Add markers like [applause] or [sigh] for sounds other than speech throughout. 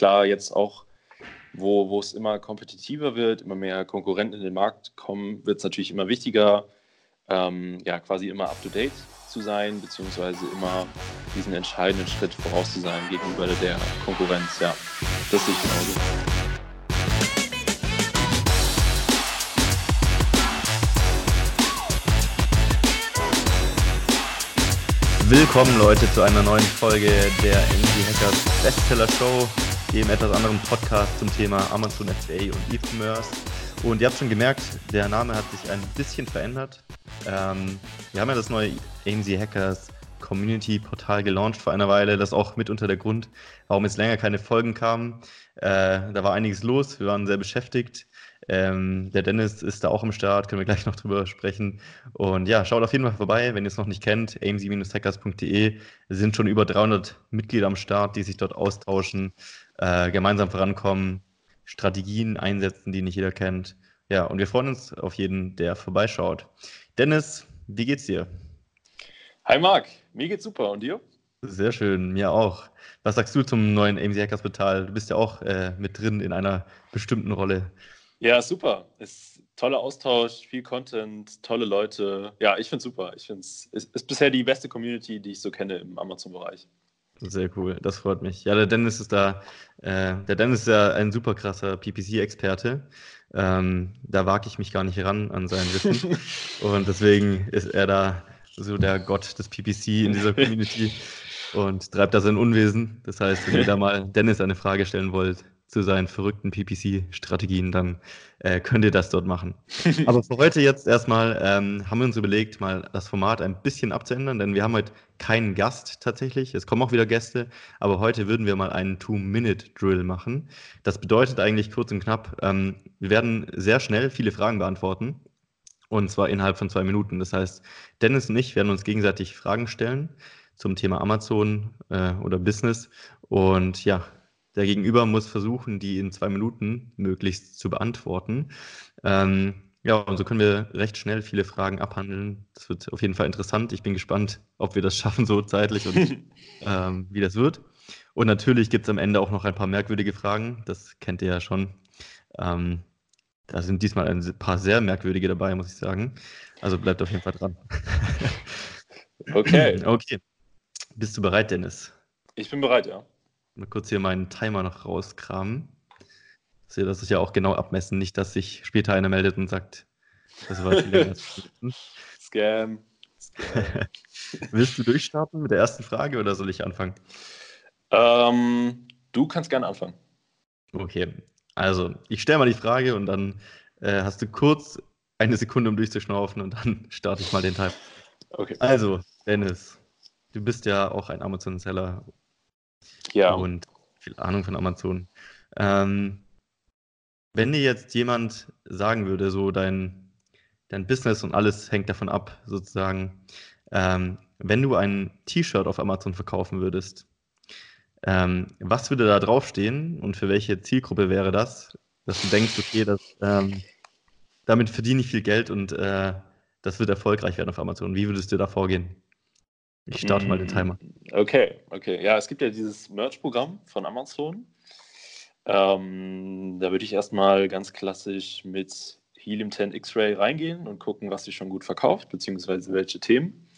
klar, jetzt auch, wo, wo es immer kompetitiver wird, immer mehr Konkurrenten in den Markt kommen, wird es natürlich immer wichtiger, ähm, ja, quasi immer up-to-date zu sein, beziehungsweise immer diesen entscheidenden Schritt voraus zu sein gegenüber der Konkurrenz. Ja, das sehe ich genauso. Willkommen Leute zu einer neuen Folge der MG Hackers Bestseller Show, dem etwas anderen Podcast zum Thema Amazon FBA und E-Commerce. Und ihr habt schon gemerkt, der Name hat sich ein bisschen verändert. Ähm, wir haben ja das neue AMZ Hackers Community Portal gelauncht vor einer Weile. Das ist auch mitunter der Grund, warum jetzt länger keine Folgen kamen. Äh, da war einiges los, wir waren sehr beschäftigt. Ähm, der Dennis ist da auch im Start, können wir gleich noch drüber sprechen. Und ja, schaut auf jeden Fall vorbei, wenn ihr es noch nicht kennt, amc-hackers.de. Es sind schon über 300 Mitglieder am Start, die sich dort austauschen, äh, gemeinsam vorankommen, Strategien einsetzen, die nicht jeder kennt. Ja, und wir freuen uns auf jeden, der vorbeischaut. Dennis, wie geht's dir? Hi Marc, mir geht's super und dir? Sehr schön, mir auch. Was sagst du zum neuen AMC Hackers Portal? Du bist ja auch äh, mit drin in einer bestimmten Rolle. Ja, super. Ist toller Austausch, viel Content, tolle Leute. Ja, ich finde es super. Ich finde es ist, ist bisher die beste Community, die ich so kenne im Amazon-Bereich. Sehr cool, das freut mich. Ja, der Dennis ist da, äh, der Dennis ist ja ein super krasser PPC-Experte. Ähm, da wage ich mich gar nicht ran an sein Wissen. [laughs] und deswegen ist er da so der Gott des PPC in dieser Community [laughs] und treibt da sein Unwesen. Das heißt, wenn ihr da mal Dennis eine Frage stellen wollt zu seinen verrückten PPC-Strategien, dann äh, könnt ihr das dort machen. [laughs] Aber für heute jetzt erstmal ähm, haben wir uns überlegt, mal das Format ein bisschen abzuändern, denn wir haben heute keinen Gast tatsächlich. Es kommen auch wieder Gäste, aber heute würden wir mal einen Two-Minute-Drill machen. Das bedeutet eigentlich kurz und knapp, ähm, wir werden sehr schnell viele Fragen beantworten. Und zwar innerhalb von zwei Minuten. Das heißt, Dennis und ich werden uns gegenseitig Fragen stellen zum Thema Amazon äh, oder Business. Und ja, der Gegenüber muss versuchen, die in zwei Minuten möglichst zu beantworten. Ähm, ja, und so können wir recht schnell viele Fragen abhandeln. Das wird auf jeden Fall interessant. Ich bin gespannt, ob wir das schaffen, so zeitlich und [laughs] ähm, wie das wird. Und natürlich gibt es am Ende auch noch ein paar merkwürdige Fragen. Das kennt ihr ja schon. Ähm, da sind diesmal ein paar sehr merkwürdige dabei, muss ich sagen. Also bleibt auf jeden Fall dran. okay. [laughs] Okay. Bist du bereit, Dennis? Ich bin bereit, ja. Mal kurz hier meinen Timer noch rauskramen. Dass wir das ja auch genau abmessen, nicht, dass sich später einer meldet und sagt, das war viel länger [laughs] Scam. Scam. [laughs] Willst du durchstarten mit der ersten Frage oder soll ich anfangen? Ähm, du kannst gerne anfangen. Okay, also ich stelle mal die Frage und dann äh, hast du kurz eine Sekunde, um durchzuschnaufen und dann [laughs] starte ich mal den Timer. Okay. Also, Dennis, du bist ja auch ein Amazon-Seller Ja. und viel Ahnung von Amazon. Ähm, wenn dir jetzt jemand sagen würde, so dein, dein Business und alles hängt davon ab, sozusagen, ähm, wenn du ein T-Shirt auf Amazon verkaufen würdest, ähm, was würde da draufstehen und für welche Zielgruppe wäre das, dass du denkst, okay, das, ähm, damit verdiene ich viel Geld und äh, das wird erfolgreich werden auf Amazon. Wie würdest du da vorgehen? Ich starte mal den Timer. Okay, okay. Ja, es gibt ja dieses Merch-Programm von Amazon. Ähm, da würde ich erstmal ganz klassisch mit Helium 10 X-Ray reingehen und gucken, was sich schon gut verkauft, beziehungsweise welche Themen.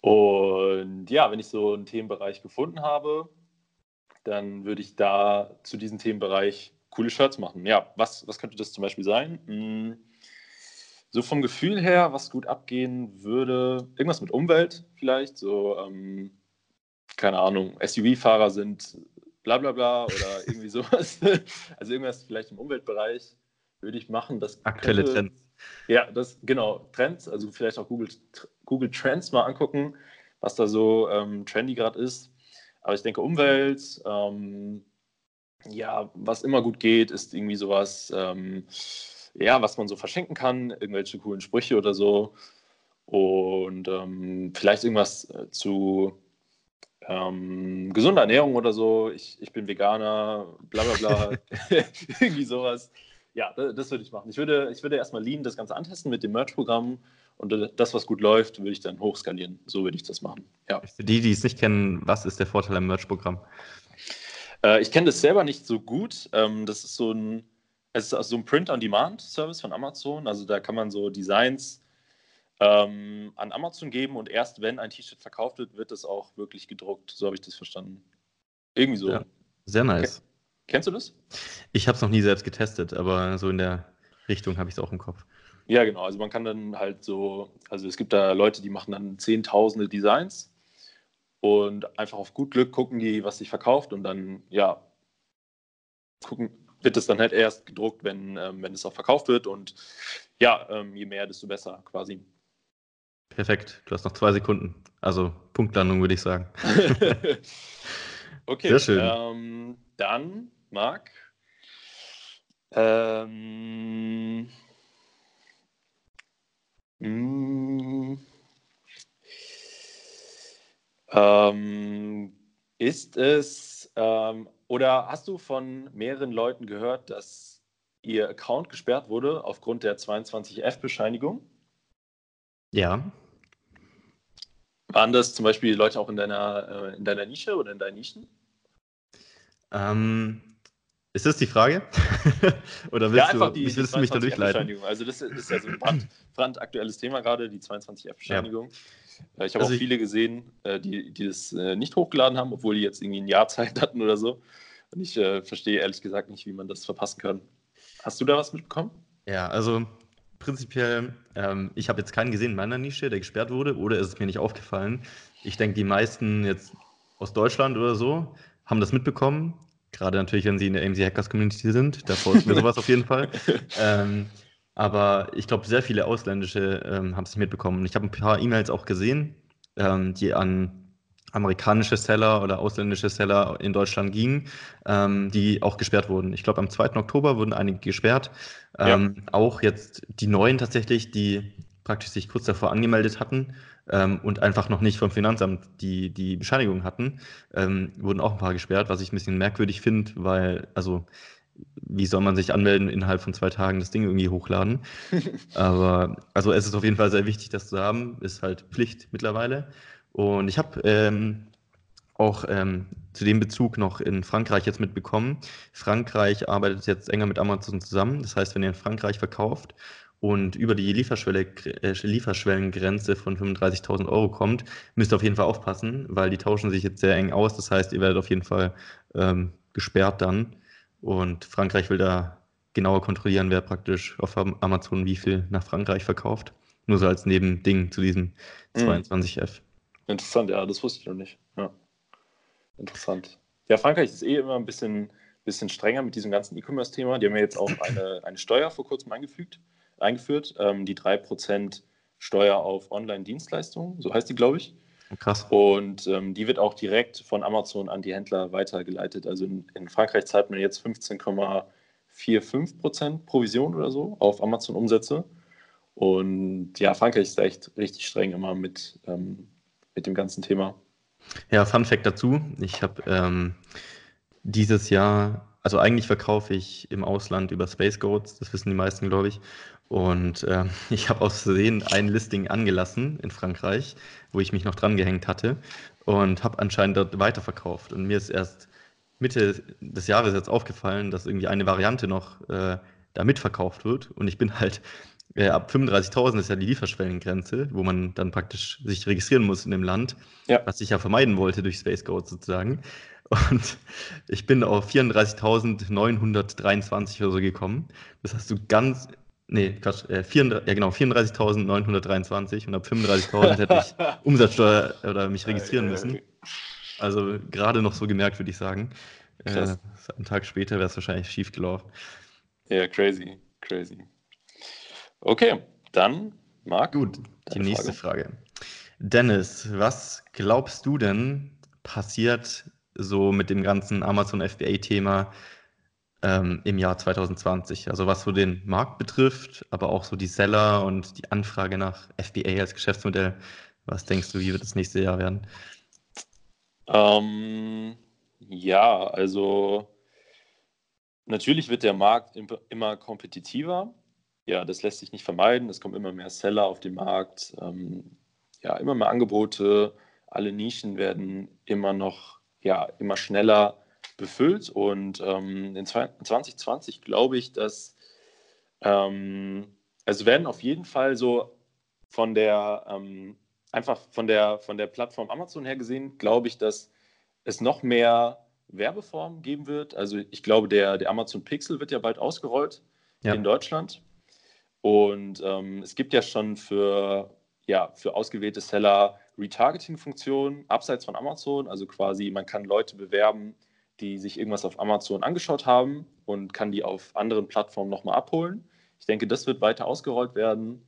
Und ja, wenn ich so einen Themenbereich gefunden habe, dann würde ich da zu diesem Themenbereich coole Shirts machen. Ja, was, was könnte das zum Beispiel sein? Hm, so vom Gefühl her, was gut abgehen würde, irgendwas mit Umwelt vielleicht, so, ähm, keine Ahnung, SUV-Fahrer sind bla bla bla oder [laughs] irgendwie sowas. [laughs] Also irgendwas vielleicht im Umweltbereich würde ich machen. Das Aktuelle könnte- Trends. Ja, das genau, Trends, also vielleicht auch Google, Google Trends mal angucken, was da so ähm, trendy gerade ist. Aber ich denke, Umwelt, ähm, ja, was immer gut geht, ist irgendwie sowas, ähm, ja, was man so verschenken kann, irgendwelche coolen Sprüche oder so. Und ähm, vielleicht irgendwas äh, zu ähm, gesunder Ernährung oder so. Ich, ich bin Veganer, bla bla bla. [laughs] [laughs] irgendwie sowas. Ja, da- das würde ich machen. Ich würde, ich würde erstmal Lean das Ganze antesten mit dem Merch-Programm und das, was gut läuft, würde ich dann hochskalieren. So würde ich das machen. Ja. Für die, die es nicht kennen, was ist der Vorteil am Merch-Programm? Äh, ich kenne das selber nicht so gut. Ähm, das ist so ein, es ist so ein Print-on-Demand-Service von Amazon. Also da kann man so Designs ähm, an Amazon geben und erst wenn ein T-Shirt verkauft wird, wird es auch wirklich gedruckt. So habe ich das verstanden. Irgendwie so. Ja, sehr nice. Kennst du das? Ich habe es noch nie selbst getestet, aber so in der Richtung habe ich es auch im Kopf. Ja, genau. Also man kann dann halt so, also es gibt da Leute, die machen dann zehntausende Designs und einfach auf gut Glück gucken die, was sich verkauft und dann, ja, gucken, wird es dann halt erst gedruckt, wenn, ähm, wenn es auch verkauft wird und ja, ähm, je mehr, desto besser quasi. Perfekt, du hast noch zwei Sekunden. Also Punktlandung würde ich sagen. [laughs] okay, Sehr schön. Ähm, dann, Marc. Ähm, Mm. Ähm, ist es ähm, oder hast du von mehreren Leuten gehört, dass ihr Account gesperrt wurde aufgrund der 22F-Bescheinigung? Ja. Waren das zum Beispiel Leute auch in deiner, äh, in deiner Nische oder in deinen Nischen? Ähm, ist das die Frage? [laughs] Oder willst, ja, du, die, willst die du mich da durchleiten? Also das ist ja so ein brand, brandaktuelles Thema gerade, die 22F-Bescheinigung. Ja. Äh, ich habe also auch viele gesehen, äh, die, die das äh, nicht hochgeladen haben, obwohl die jetzt irgendwie ein Jahr [laughs] Zeit hatten oder so. Und ich verstehe ehrlich gesagt nicht, wie man das verpassen kann. Hast du da was mitbekommen? Ja, also prinzipiell, ähm, ich habe jetzt keinen gesehen in meiner Nische, der gesperrt wurde, oder ist es mir nicht aufgefallen. Ich denke, die meisten jetzt aus Deutschland oder so haben das mitbekommen Gerade natürlich, wenn sie in der AMC Hackers Community sind, da folgt mir [laughs] sowas auf jeden Fall. Ähm, aber ich glaube, sehr viele ausländische ähm, haben es nicht mitbekommen. Ich habe ein paar E-Mails auch gesehen, ähm, die an amerikanische Seller oder ausländische Seller in Deutschland gingen, ähm, die auch gesperrt wurden. Ich glaube, am 2. Oktober wurden einige gesperrt. Ähm, ja. Auch jetzt die neuen tatsächlich, die praktisch sich kurz davor angemeldet hatten ähm, und einfach noch nicht vom Finanzamt die, die Bescheinigung hatten, ähm, wurden auch ein paar gesperrt, was ich ein bisschen merkwürdig finde, weil, also, wie soll man sich anmelden, innerhalb von zwei Tagen das Ding irgendwie hochladen? [laughs] Aber, also, es ist auf jeden Fall sehr wichtig, das zu haben, ist halt Pflicht mittlerweile. Und ich habe ähm, auch ähm, zu dem Bezug noch in Frankreich jetzt mitbekommen. Frankreich arbeitet jetzt enger mit Amazon zusammen. Das heißt, wenn ihr in Frankreich verkauft und über die Lieferschwelle, äh, Lieferschwellengrenze von 35.000 Euro kommt, müsst ihr auf jeden Fall aufpassen, weil die tauschen sich jetzt sehr eng aus. Das heißt, ihr werdet auf jeden Fall ähm, gesperrt dann. Und Frankreich will da genauer kontrollieren, wer praktisch auf Amazon wie viel nach Frankreich verkauft. Nur so als Nebending zu diesem 22F. Mhm. Interessant, ja, das wusste ich noch nicht. Ja. Interessant. Ja, Frankreich ist eh immer ein bisschen, bisschen strenger mit diesem ganzen E-Commerce-Thema. Die haben ja jetzt auch [clears throat] eine, eine Steuer vor kurzem eingefügt eingeführt, ähm, die 3% Steuer auf Online-Dienstleistungen, so heißt die, glaube ich. Krass. Und ähm, die wird auch direkt von Amazon an die Händler weitergeleitet. Also in, in Frankreich zahlt man jetzt 15,45% Provision oder so auf Amazon-Umsätze. Und ja, Frankreich ist echt richtig streng immer mit, ähm, mit dem ganzen Thema. Ja, Fun Fact dazu: Ich habe ähm, dieses Jahr, also eigentlich verkaufe ich im Ausland über Space Goats, das wissen die meisten, glaube ich. Und äh, [laughs] ich habe aus Versehen ein Listing angelassen in Frankreich, wo ich mich noch dran gehängt hatte und habe anscheinend dort weiterverkauft. Und mir ist erst Mitte des Jahres jetzt aufgefallen, dass irgendwie eine Variante noch äh, da mitverkauft wird. Und ich bin halt äh, ab 35.000 ist ja die Lieferschwellengrenze, wo man dann praktisch sich registrieren muss in dem Land, ja. was ich ja vermeiden wollte durch Space Code sozusagen. Und ich bin auf 34.923 oder so gekommen. Das hast du ganz Nee, Quatsch, äh, 34, ja genau, 34.923 und ab 35.000 hätte ich [laughs] Umsatzsteuer oder mich registrieren müssen. Also gerade noch so gemerkt, würde ich sagen. Äh, einen Tag später wäre es wahrscheinlich schief gelaufen. Ja, crazy, crazy. Okay, dann Marc. Gut, die nächste Frage. Frage. Dennis, was glaubst du denn passiert so mit dem ganzen Amazon FBA-Thema ähm, im Jahr 2020. Also was so den Markt betrifft, aber auch so die Seller und die Anfrage nach FBA als Geschäftsmodell. Was denkst du, wie wird das nächste Jahr werden? Ähm, ja, also natürlich wird der Markt immer kompetitiver. Ja, das lässt sich nicht vermeiden. Es kommen immer mehr Seller auf den Markt. Ähm, ja, immer mehr Angebote. Alle Nischen werden immer noch, ja, immer schneller befüllt. Und ähm, in 2020 glaube ich, dass ähm, also werden auf jeden Fall so von der ähm, einfach von der von der Plattform Amazon her gesehen, glaube ich, dass es noch mehr Werbeformen geben wird. Also ich glaube, der, der Amazon Pixel wird ja bald ausgerollt ja. in Deutschland. Und ähm, es gibt ja schon für, ja, für ausgewählte Seller Retargeting-Funktionen abseits von Amazon. Also quasi, man kann Leute bewerben, die sich irgendwas auf Amazon angeschaut haben und kann die auf anderen Plattformen nochmal abholen. Ich denke, das wird weiter ausgerollt werden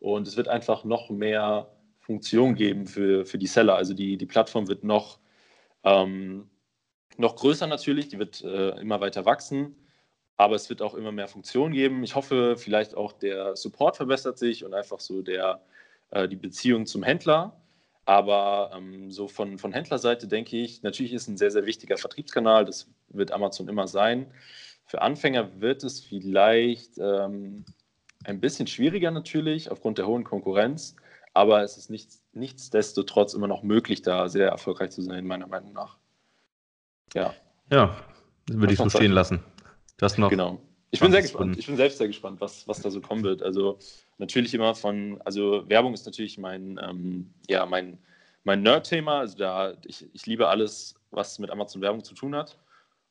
und es wird einfach noch mehr Funktionen geben für, für die Seller. Also die, die Plattform wird noch, ähm, noch größer natürlich, die wird äh, immer weiter wachsen, aber es wird auch immer mehr Funktionen geben. Ich hoffe, vielleicht auch der Support verbessert sich und einfach so der, äh, die Beziehung zum Händler. Aber ähm, so von, von Händlerseite denke ich, natürlich ist ein sehr, sehr wichtiger Vertriebskanal, das wird Amazon immer sein. Für Anfänger wird es vielleicht ähm, ein bisschen schwieriger natürlich aufgrund der hohen Konkurrenz, aber es ist nichts, nichtsdestotrotz immer noch möglich, da sehr erfolgreich zu sein, meiner Meinung nach. Ja. Ja, würde ich so stehen lassen. Das noch. Genau. Ich bin sehr gespannt. Ich bin selbst sehr gespannt, was, was da so kommen wird. Also natürlich immer von, also Werbung ist natürlich mein, ähm, ja, mein, mein Nerd-Thema. Also da, ich, ich liebe alles, was mit Amazon Werbung zu tun hat.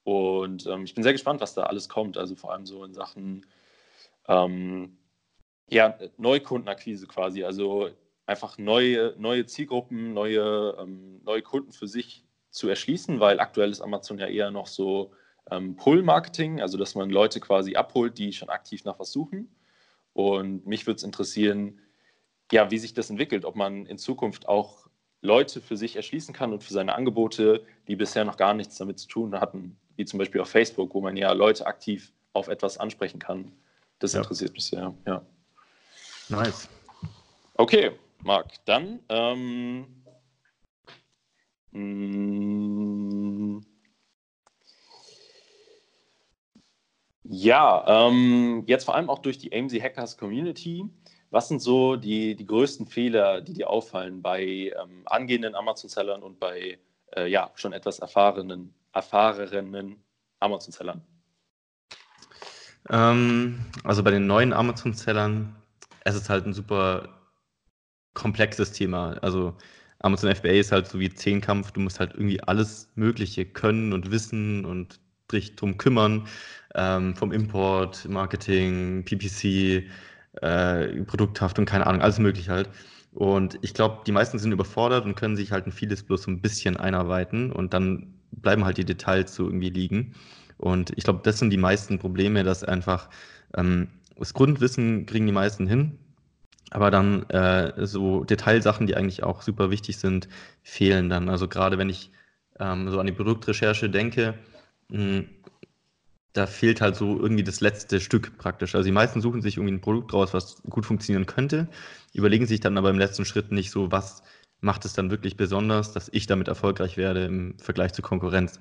Und ähm, ich bin sehr gespannt, was da alles kommt. Also vor allem so in Sachen ähm, ja, Neukundenakquise quasi. Also einfach neue, neue Zielgruppen, neue, ähm, neue Kunden für sich zu erschließen, weil aktuell ist Amazon ja eher noch so Pull-Marketing, also dass man Leute quasi abholt, die schon aktiv nach was suchen. Und mich würde es interessieren, ja, wie sich das entwickelt, ob man in Zukunft auch Leute für sich erschließen kann und für seine Angebote, die bisher noch gar nichts damit zu tun hatten, wie zum Beispiel auf Facebook, wo man ja Leute aktiv auf etwas ansprechen kann. Das ja. interessiert mich sehr, ja. Nice. Okay, Marc, dann ähm, mm, ja, ähm, jetzt vor allem auch durch die AMZ Hackers Community. Was sind so die, die größten Fehler, die dir auffallen bei ähm, angehenden Amazon-Sellern und bei äh, ja, schon etwas erfahrenen erfahrenen Amazon-Sellern? Ähm, also bei den neuen Amazon-Sellern, es ist halt ein super komplexes Thema. Also Amazon FBA ist halt so wie Zehnkampf, du musst halt irgendwie alles Mögliche können und wissen und drum kümmern. Ähm, vom Import, Marketing, PPC, äh, Produkthaftung, keine Ahnung, alles mögliche halt. Und ich glaube, die meisten sind überfordert und können sich halt in vieles bloß so ein bisschen einarbeiten und dann bleiben halt die Details so irgendwie liegen. Und ich glaube, das sind die meisten Probleme, dass einfach ähm, das Grundwissen kriegen die meisten hin, aber dann äh, so Detailsachen, die eigentlich auch super wichtig sind, fehlen dann. Also gerade wenn ich ähm, so an die Produktrecherche denke, da fehlt halt so irgendwie das letzte Stück praktisch. Also die meisten suchen sich irgendwie ein Produkt raus, was gut funktionieren könnte, überlegen sich dann aber im letzten Schritt nicht so, was macht es dann wirklich besonders, dass ich damit erfolgreich werde im Vergleich zur Konkurrenz.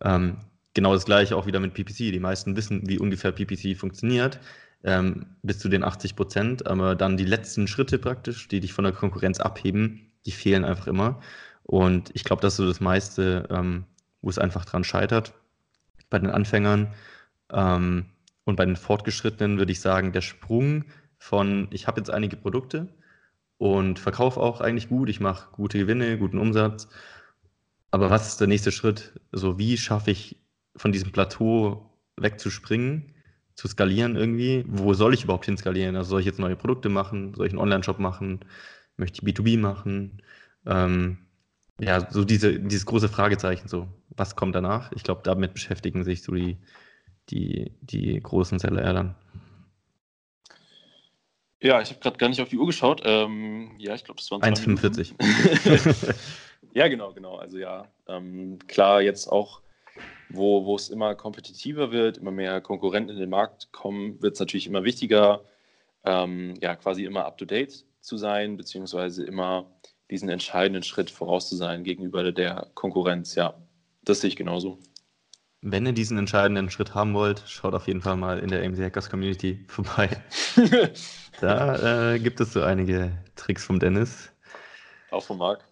Ähm, genau das gleiche auch wieder mit PPC. Die meisten wissen, wie ungefähr PPC funktioniert, ähm, bis zu den 80 Prozent, aber dann die letzten Schritte praktisch, die dich von der Konkurrenz abheben, die fehlen einfach immer. Und ich glaube, das ist so das meiste, ähm, wo es einfach dran scheitert. Bei den Anfängern ähm, und bei den Fortgeschrittenen würde ich sagen, der Sprung von, ich habe jetzt einige Produkte, und verkaufe auch eigentlich gut. Ich mache gute Gewinne, guten Umsatz. Aber was ist der nächste Schritt? So, wie schaffe ich von diesem Plateau wegzuspringen, zu skalieren irgendwie? Wo soll ich überhaupt hin skalieren? Also soll ich jetzt neue Produkte machen? Soll ich einen Online-Shop machen? Möchte ich B2B machen? Ähm, ja, so diese, dieses große Fragezeichen, so, was kommt danach? Ich glaube, damit beschäftigen sich so die, die, die großen Seller dann. Ja, ich habe gerade gar nicht auf die Uhr geschaut. Ähm, ja, ich glaube, das waren 1,45. [laughs] ja, genau, genau. Also ja, ähm, klar, jetzt auch, wo, wo es immer kompetitiver wird, immer mehr Konkurrenten in den Markt kommen, wird es natürlich immer wichtiger, ähm, ja, quasi immer up-to-date zu sein, beziehungsweise immer diesen entscheidenden Schritt voraus zu sein gegenüber der Konkurrenz. Ja, das sehe ich genauso. Wenn ihr diesen entscheidenden Schritt haben wollt, schaut auf jeden Fall mal in der AMC Hackers Community [laughs] vorbei. [laughs] da äh, gibt es so einige Tricks vom Dennis. Auch von Marc.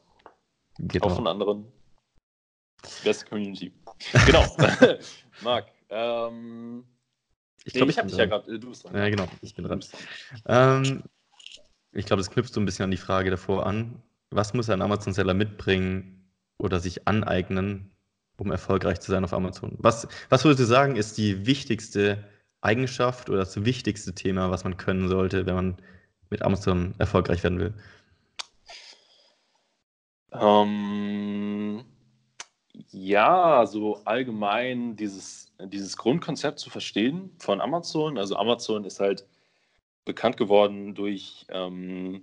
Genau. Auch von anderen. Beste Community. Genau. [laughs] Marc, ähm, ich glaube, nee, ich habe dich ja gerade. Äh, du bist dran. Ja, genau, ich bin dran. Ähm, ich glaube, das knüpft so ein bisschen an die Frage davor an. Was muss ein Amazon-Seller mitbringen oder sich aneignen, um erfolgreich zu sein auf Amazon? Was, was würdest du sagen, ist die wichtigste Eigenschaft oder das wichtigste Thema, was man können sollte, wenn man mit Amazon erfolgreich werden will? Ähm, ja, so allgemein dieses, dieses Grundkonzept zu verstehen von Amazon. Also Amazon ist halt bekannt geworden durch, ähm,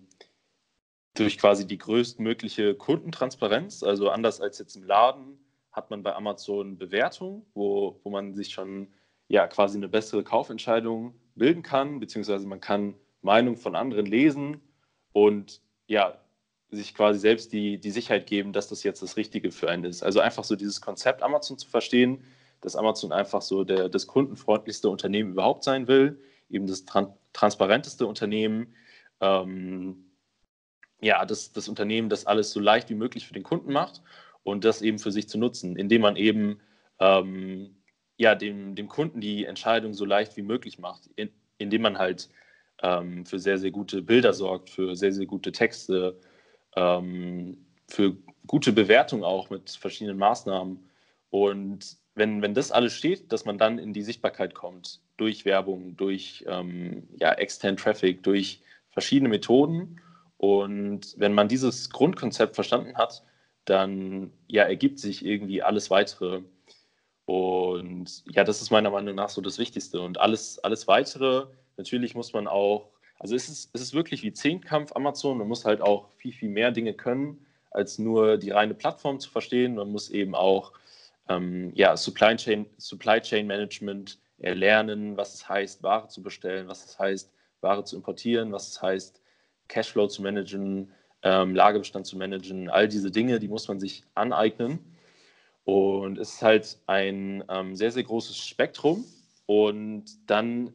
durch quasi die größtmögliche Kundentransparenz. Also anders als jetzt im Laden hat man bei Amazon Bewertungen, wo, wo man sich schon ja quasi eine bessere Kaufentscheidung bilden kann, beziehungsweise man kann Meinungen von anderen lesen und ja, sich quasi selbst die, die Sicherheit geben, dass das jetzt das Richtige für einen ist. Also einfach so dieses Konzept Amazon zu verstehen, dass Amazon einfach so der, das kundenfreundlichste Unternehmen überhaupt sein will, eben das tran transparenteste Unternehmen, ähm, ja, das, das Unternehmen, das alles so leicht wie möglich für den Kunden macht und das eben für sich zu nutzen, indem man eben ähm, ja, dem, dem Kunden die Entscheidung so leicht wie möglich macht, in, indem man halt ähm, für sehr, sehr gute Bilder sorgt, für sehr, sehr gute Texte, ähm, für gute Bewertung auch mit verschiedenen Maßnahmen. Und wenn, wenn das alles steht, dass man dann in die Sichtbarkeit kommt, durch Werbung, durch ähm, ja, externen Traffic, durch verschiedene Methoden. Und wenn man dieses Grundkonzept verstanden hat, dann ja, ergibt sich irgendwie alles weitere. Und ja, das ist meiner Meinung nach so das Wichtigste. Und alles, alles weitere, natürlich muss man auch also es ist, es ist wirklich wie Zehnkampf Amazon. Man muss halt auch viel, viel mehr Dinge können, als nur die reine Plattform zu verstehen. Man muss eben auch ähm, ja, Supply, Chain, Supply Chain Management erlernen, was es heißt, Ware zu bestellen, was es heißt, Ware zu importieren, was es heißt, Cashflow zu managen, ähm, Lagerbestand zu managen. All diese Dinge, die muss man sich aneignen. Und es ist halt ein ähm, sehr, sehr großes Spektrum. Und dann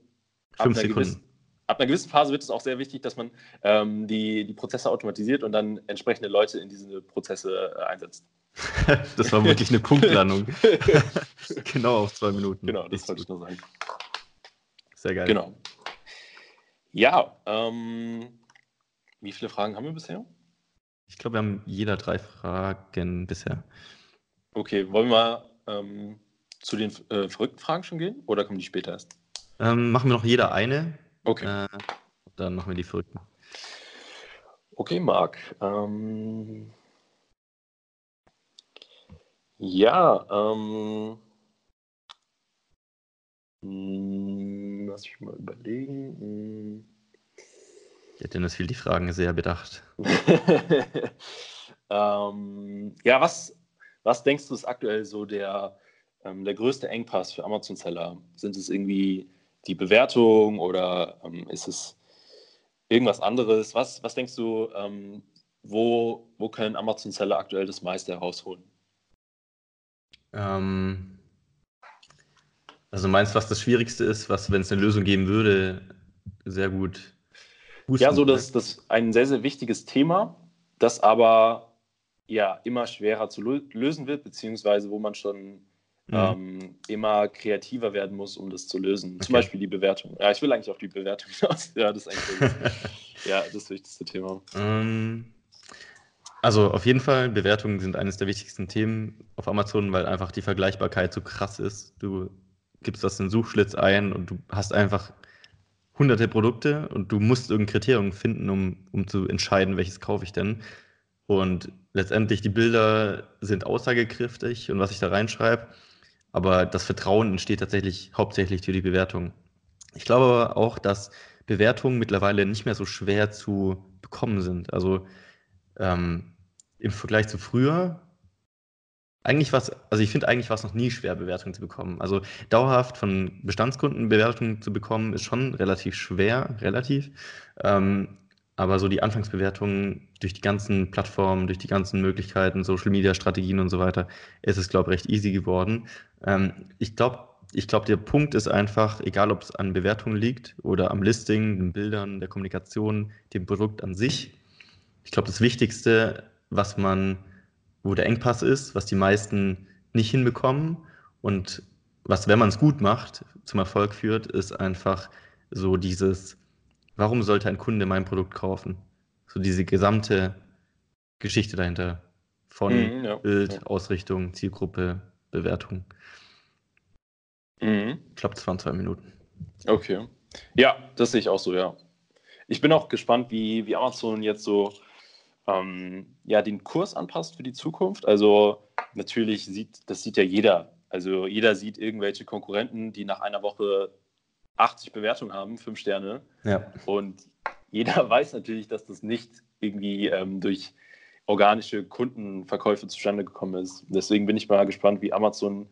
Fünf Sekunden. Gewissen, ab einer gewissen Phase wird es auch sehr wichtig, dass man ähm, die, die Prozesse automatisiert und dann entsprechende Leute in diese Prozesse äh, einsetzt. [laughs] das war wirklich eine Punktlandung. [laughs] genau auf zwei Minuten. Genau, das wollte ich nur sagen. Sehr geil. Genau. Ja, ähm, wie viele Fragen haben wir bisher? Ich glaube, wir haben jeder drei Fragen bisher. Okay, wollen wir ähm, zu den äh, verrückten Fragen schon gehen oder kommen die später erst? Ähm, machen wir noch jeder eine Okay. Äh, dann machen wir die Verrückten. Okay, Marc. Ähm, ja, ähm, hm, lass mich mal überlegen. Ja, Dennis viel die Fragen sehr bedacht. [laughs] ähm, ja, was, was denkst du ist aktuell so der, ähm, der größte Engpass für Amazon-Seller? Sind es irgendwie die Bewertung oder ähm, ist es irgendwas anderes? Was, was denkst du, ähm, wo, wo können Amazon-Seller aktuell das meiste herausholen? Ähm, also meinst du, was das Schwierigste ist, was, wenn es eine Lösung geben würde, sehr gut Ja, so das, das ein sehr, sehr wichtiges Thema, das aber ja immer schwerer zu lösen wird, beziehungsweise wo man schon mhm. ähm, immer kreativer werden muss, um das zu lösen. Okay. Zum Beispiel die Bewertung. Ja, ich will eigentlich auf die Bewertung [laughs] hinaus. ja, das ist eigentlich [laughs] ja, das wichtigste Thema. Ähm, also auf jeden Fall, Bewertungen sind eines der wichtigsten Themen auf Amazon, weil einfach die Vergleichbarkeit so krass ist. Du gibst das in Suchschlitz ein und du hast einfach hunderte Produkte und du musst irgendein Kriterium finden, um, um zu entscheiden, welches kaufe ich denn. Und letztendlich die Bilder sind aussagekräftig und was ich da reinschreibe. Aber das Vertrauen entsteht tatsächlich hauptsächlich durch die Bewertung. Ich glaube aber auch, dass Bewertungen mittlerweile nicht mehr so schwer zu bekommen sind. Also ähm, im Vergleich zu früher, eigentlich was, also ich finde eigentlich war es noch nie schwer, Bewertungen zu bekommen. Also dauerhaft von Bestandskunden Bewertungen zu bekommen, ist schon relativ schwer, relativ. Ähm, aber so die Anfangsbewertungen durch die ganzen Plattformen, durch die ganzen Möglichkeiten, Social Media Strategien und so weiter, ist es, glaube ich, recht easy geworden. Ähm, ich glaube, ich glaube, der Punkt ist einfach, egal ob es an Bewertungen liegt oder am Listing, den Bildern, der Kommunikation, dem Produkt an sich. Ich glaube, das Wichtigste, was man, wo der Engpass ist, was die meisten nicht hinbekommen Und was, wenn man es gut macht, zum Erfolg führt, ist einfach so dieses, warum sollte ein Kunde mein Produkt kaufen? So diese gesamte Geschichte dahinter. Von mhm, ja, Bild, ja. Ausrichtung, Zielgruppe, Bewertung. Mhm. Ich glaube, das waren zwei Minuten. Okay. Ja, das sehe ich auch so, ja. Ich bin auch gespannt, wie, wie Amazon jetzt so ähm, ja, den Kurs anpasst für die Zukunft. Also natürlich sieht, das sieht ja jeder. Also jeder sieht irgendwelche Konkurrenten, die nach einer Woche 80 Bewertungen haben, fünf Sterne. Ja. Und jeder [laughs] weiß natürlich, dass das nicht irgendwie ähm, durch organische Kundenverkäufe zustande gekommen ist. Deswegen bin ich mal gespannt, wie Amazon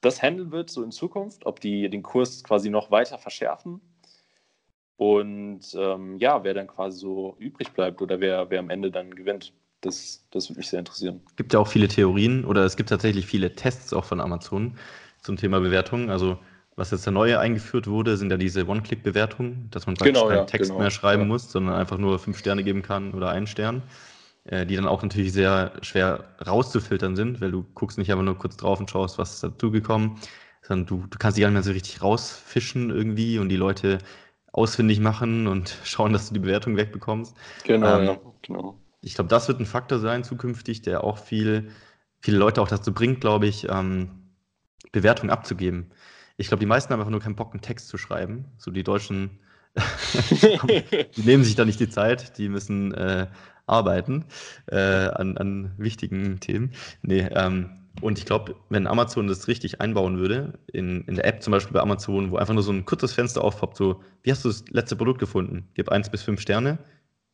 das handeln wird, so in Zukunft, ob die den Kurs quasi noch weiter verschärfen und ähm, ja, wer dann quasi so übrig bleibt oder wer, wer am Ende dann gewinnt. Das, das würde mich sehr interessieren. Es gibt ja auch viele Theorien oder es gibt tatsächlich viele Tests auch von Amazon zum Thema Bewertungen. Also was jetzt der neue eingeführt wurde, sind ja diese One-Click-Bewertungen, dass man praktisch genau, keinen ja, Text genau, mehr schreiben ja. muss, sondern einfach nur fünf Sterne geben kann oder einen Stern, äh, die dann auch natürlich sehr schwer rauszufiltern sind, weil du guckst nicht einfach nur kurz drauf und schaust, was ist dazugekommen, sondern du, du kannst die gar nicht mehr so richtig rausfischen irgendwie und die Leute ausfindig machen und [laughs] schauen, dass du die Bewertung wegbekommst. Genau, ähm, ja, genau. Ich glaube, das wird ein Faktor sein zukünftig, der auch viel, viele Leute auch dazu bringt, glaube ich, ähm, Bewertungen abzugeben. Ich glaube, die meisten haben einfach nur keinen Bock, einen Text zu schreiben. So die Deutschen, [laughs] die nehmen sich da nicht die Zeit, die müssen äh, arbeiten äh, an, an wichtigen Themen. Nee, ähm, und ich glaube, wenn Amazon das richtig einbauen würde, in, in der App zum Beispiel bei Amazon, wo einfach nur so ein kurzes Fenster aufpoppt, so, wie hast du das letzte Produkt gefunden? Gib eins bis fünf Sterne,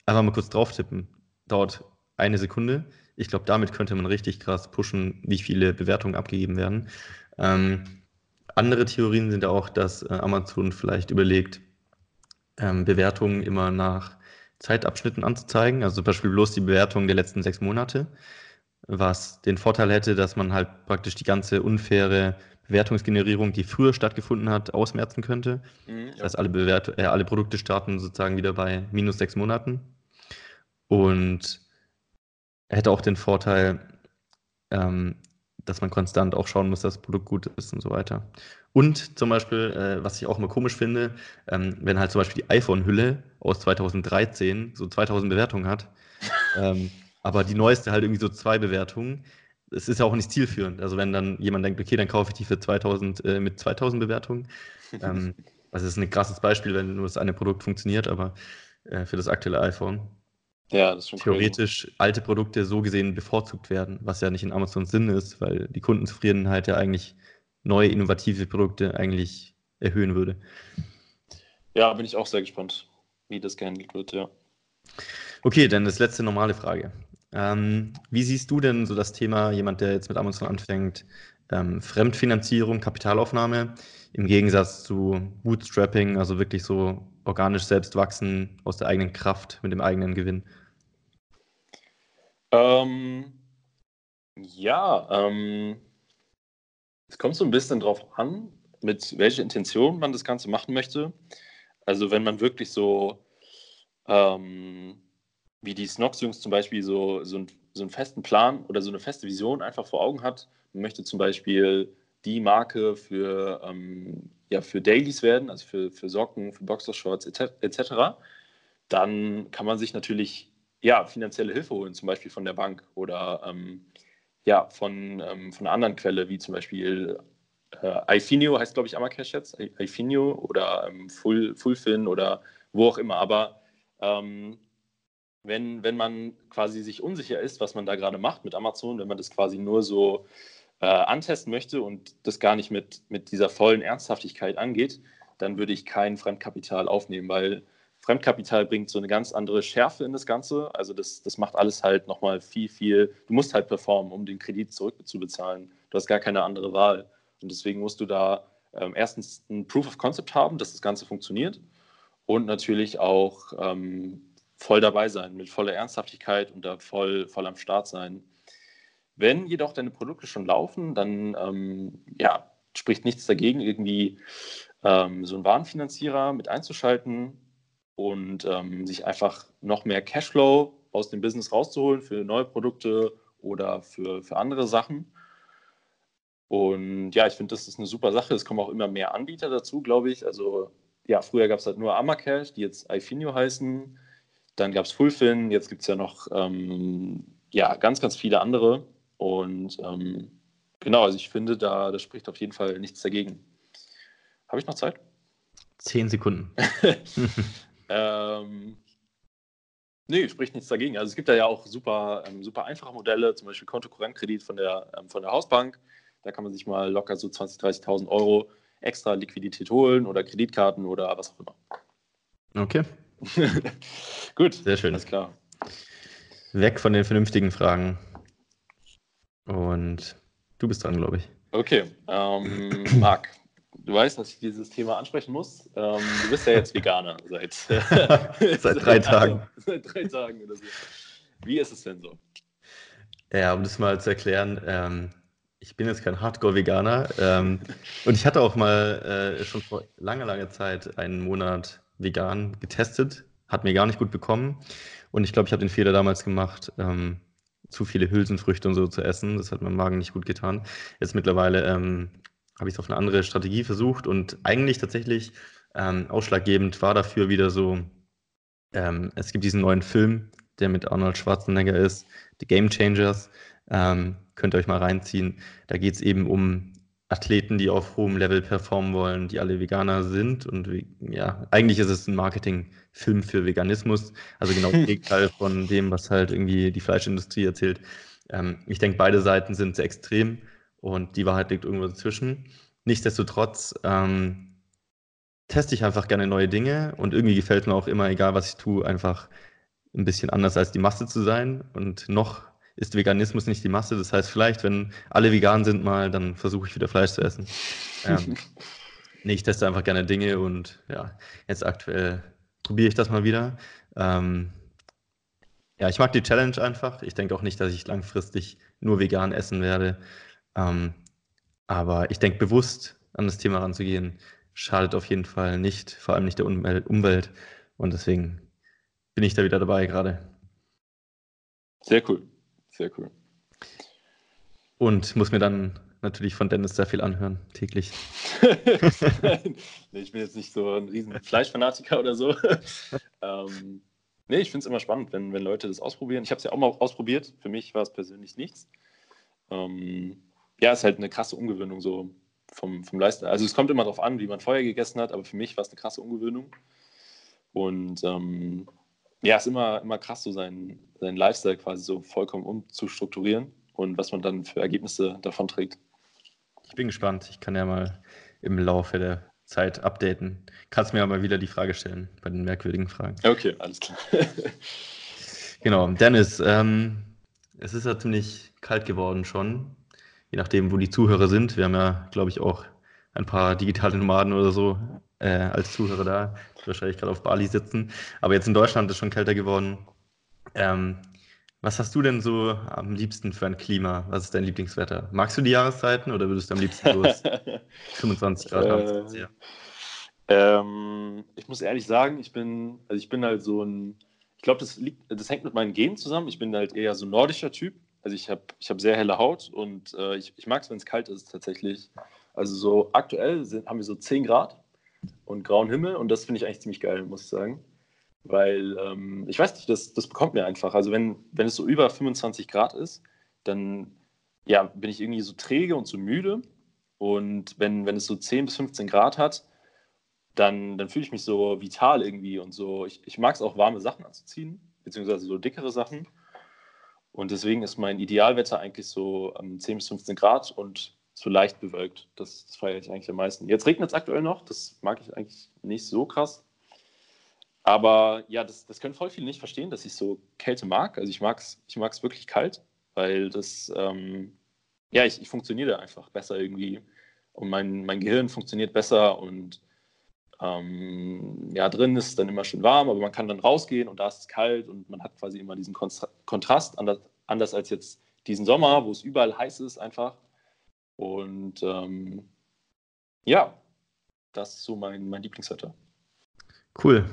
einfach mal kurz drauf tippen. Dauert eine Sekunde. Ich glaube, damit könnte man richtig krass pushen, wie viele Bewertungen abgegeben werden. Ähm, andere Theorien sind auch, dass äh, Amazon vielleicht überlegt, ähm, Bewertungen immer nach Zeitabschnitten anzuzeigen, also zum Beispiel bloß die Bewertung der letzten sechs Monate was den Vorteil hätte, dass man halt praktisch die ganze unfaire Bewertungsgenerierung, die früher stattgefunden hat, ausmerzen könnte. Mhm, ja. Das heißt, alle, Bewert äh, alle Produkte starten sozusagen wieder bei minus sechs Monaten. Und er hätte auch den Vorteil, ähm, dass man konstant auch schauen muss, dass das Produkt gut ist und so weiter. Und zum Beispiel, äh, was ich auch immer komisch finde, ähm, wenn halt zum Beispiel die iPhone-Hülle aus 2013 so 2000 Bewertungen hat, [laughs] ähm, aber die neueste halt irgendwie so zwei Bewertungen. Es ist ja auch nicht zielführend. Also wenn dann jemand denkt, okay, dann kaufe ich die für 2000 äh, mit 2000 Bewertungen. [laughs] ähm, also das ist ein krasses Beispiel, wenn nur das eine Produkt funktioniert, aber äh, für das aktuelle iPhone. Ja, das ist schon Theoretisch crazy. alte Produkte so gesehen bevorzugt werden, was ja nicht in Amazons Sinn ist, weil die Kundenzufriedenheit ja eigentlich neue, innovative Produkte eigentlich erhöhen würde. Ja, bin ich auch sehr gespannt, wie das gehandelt wird, ja. Okay, dann das letzte normale Frage. Ähm, wie siehst du denn so das Thema, jemand, der jetzt mit Amazon anfängt, ähm, Fremdfinanzierung, Kapitalaufnahme im Gegensatz zu Bootstrapping, also wirklich so organisch selbst wachsen aus der eigenen Kraft mit dem eigenen Gewinn? Ähm, ja, ähm, es kommt so ein bisschen drauf an, mit welcher Intention man das Ganze machen möchte. Also wenn man wirklich so ähm, wie die Snox-Jungs zum Beispiel so, so, ein, so einen festen Plan oder so eine feste Vision einfach vor Augen hat. Man möchte zum Beispiel die Marke für, ähm, ja, für Dailies werden, also für, für Socken, für Boxershorts etc., dann kann man sich natürlich ja, finanzielle Hilfe holen, zum Beispiel von der Bank oder ähm, ja, von, ähm, von einer anderen Quelle, wie zum Beispiel äh, iFinio heißt, glaube ich, Amacash jetzt, iFinio oder ähm, Full, Fullfin oder wo auch immer. Aber ähm, wenn, wenn man quasi sich unsicher ist, was man da gerade macht mit Amazon, wenn man das quasi nur so äh, antesten möchte und das gar nicht mit, mit dieser vollen Ernsthaftigkeit angeht, dann würde ich kein Fremdkapital aufnehmen, weil Fremdkapital bringt so eine ganz andere Schärfe in das Ganze. Also das, das macht alles halt nochmal viel, viel, du musst halt performen, um den Kredit zurückzubezahlen. Du hast gar keine andere Wahl. Und deswegen musst du da ähm, erstens ein Proof of Concept haben, dass das Ganze funktioniert und natürlich auch ähm, voll dabei sein, mit voller Ernsthaftigkeit und da voll, voll am Start sein. Wenn jedoch deine Produkte schon laufen, dann ähm, ja, spricht nichts dagegen, irgendwie ähm, so einen Warenfinanzierer mit einzuschalten und ähm, sich einfach noch mehr Cashflow aus dem Business rauszuholen für neue Produkte oder für, für andere Sachen. Und ja, ich finde, das ist eine super Sache. Es kommen auch immer mehr Anbieter dazu, glaube ich. Also ja, früher gab es halt nur Amacash, die jetzt iFinio heißen. Dann gab es Fullfin, jetzt gibt es ja noch ähm, ja, ganz, ganz viele andere. Und ähm, genau, also ich finde, da das spricht auf jeden Fall nichts dagegen. Habe ich noch Zeit? Zehn Sekunden. [laughs] ähm, nee, spricht nichts dagegen. Also es gibt da ja auch super, ähm, super einfache Modelle, zum Beispiel Kontokorrentkredit von der, ähm, von der Hausbank. Da kann man sich mal locker so 20.000, 30.000 Euro extra Liquidität holen oder Kreditkarten oder was auch immer. Okay. [laughs] Gut. Sehr schön. Alles klar. Weg von den vernünftigen Fragen. Und du bist dran, glaube ich. Okay. Ähm, [clears throat] Marc, du weißt, dass ich dieses Thema ansprechen muss. Ähm, du bist ja jetzt Veganer seit, [laughs] [laughs] seit drei Tagen. seit drei Tagen oder so. Wie ist es denn so? Ja, um das mal zu erklären, ähm, ich bin jetzt kein Hardcore-Veganer ähm, und ich hatte auch mal äh, schon vor langer, langer Zeit einen Monat vegan getestet, hat mir gar nicht gut bekommen und ich glaube, ich habe den Fehler damals gemacht, ähm, zu viele Hülsenfrüchte und so zu essen. Das hat meinem Magen nicht gut getan. Jetzt mittlerweile ähm, habe ich es auf eine andere Strategie versucht und eigentlich tatsächlich ähm, ausschlaggebend war dafür wieder so, ähm, es gibt diesen neuen Film, der mit Arnold Schwarzenegger ist, The Game Changers. Ähm, könnt ihr euch mal reinziehen. Da geht es eben um Athleten, die auf hohem Level performen wollen, die alle Veganer sind. Und ja, eigentlich ist es ein Marketingfilm für Veganismus. Also genau das [laughs] Gegenteil von dem, was halt irgendwie die Fleischindustrie erzählt. Ähm, ich denke, beide Seiten sind sehr extrem und die Wahrheit liegt irgendwo dazwischen. Nichtsdestotrotz ähm, teste ich einfach gerne neue Dinge und irgendwie gefällt mir auch immer, egal was ich tue, einfach ein bisschen anders als die Masse zu sein und noch ist Veganismus nicht die Masse. Das heißt, vielleicht, wenn alle vegan sind mal, dann versuche ich wieder Fleisch zu essen. Ähm, [laughs] nee, ich teste einfach gerne Dinge und ja, jetzt aktuell probiere ich das mal wieder. Ähm, ja, ich mag die Challenge einfach. Ich denke auch nicht, dass ich langfristig nur vegan essen werde. Ähm, aber ich denke, bewusst an das Thema ranzugehen, schadet auf jeden Fall nicht, vor allem nicht der Umwelt. Und deswegen bin ich da wieder dabei gerade. Sehr cool. Sehr cool. Und muss mir dann natürlich von Dennis sehr viel anhören, täglich. [laughs] nee, ich bin jetzt nicht so ein riesen Fleischfanatiker oder so. [laughs] ähm, nee, ich finde es immer spannend, wenn, wenn Leute das ausprobieren. Ich habe es ja auch mal ausprobiert. Für mich war es persönlich nichts. Ähm, ja, ist halt eine krasse Umgewöhnung so vom, vom Lifestyle. Also es kommt immer darauf an, wie man vorher gegessen hat, aber für mich war es eine krasse Umgewöhnung. Und ähm, ja, es ist immer, immer krass, so seinen, seinen Lifestyle quasi so vollkommen umzustrukturieren und was man dann für Ergebnisse davon trägt. Ich bin gespannt. Ich kann ja mal im Laufe der Zeit updaten. Kannst mir ja mal wieder die Frage stellen bei den merkwürdigen Fragen. Okay, alles klar. [laughs] genau, Dennis, ähm, es ist ja ziemlich kalt geworden schon, je nachdem, wo die Zuhörer sind. Wir haben ja, glaube ich, auch ein paar digitale Nomaden oder so äh, als Zuhörer da, wahrscheinlich gerade auf Bali sitzen. Aber jetzt in Deutschland ist es schon kälter geworden. Ähm, was hast du denn so am liebsten für ein Klima? Was ist dein Lieblingswetter? Magst du die Jahreszeiten oder würdest du am liebsten los [laughs] 25 Grad haben? Äh, ähm, ich muss ehrlich sagen, ich bin, also ich bin halt so ein, ich glaube, das, das hängt mit meinen Genen zusammen. Ich bin halt eher so ein nordischer Typ. Also ich habe ich hab sehr helle Haut und äh, ich, ich mag es, wenn es kalt ist tatsächlich. Also so aktuell sind, haben wir so 10 Grad und grauen Himmel und das finde ich eigentlich ziemlich geil, muss ich sagen. Weil, ähm, ich weiß nicht, das, das bekommt mir einfach. Also wenn, wenn es so über 25 Grad ist, dann ja, bin ich irgendwie so träge und so müde. Und wenn, wenn es so 10 bis 15 Grad hat, dann, dann fühle ich mich so vital irgendwie und so. Ich, ich mag es auch, warme Sachen anzuziehen, beziehungsweise so dickere Sachen. Und deswegen ist mein Idealwetter eigentlich so ähm, 10 bis 15 Grad und so leicht bewölkt. Das, das feiere ich eigentlich am meisten. Jetzt regnet es aktuell noch, das mag ich eigentlich nicht so krass. Aber ja, das, das können voll viele nicht verstehen, dass ich so Kälte mag. Also ich mag es ich mag's wirklich kalt, weil das, ähm, ja, ich, ich funktioniere einfach besser irgendwie. Und mein, mein Gehirn funktioniert besser und ähm, ja, drin ist es dann immer schön warm, aber man kann dann rausgehen und da ist es kalt und man hat quasi immer diesen Kontrast, anders, anders als jetzt diesen Sommer, wo es überall heiß ist einfach. Und ähm, ja, das ist so mein, mein Lieblingswetter. Cool,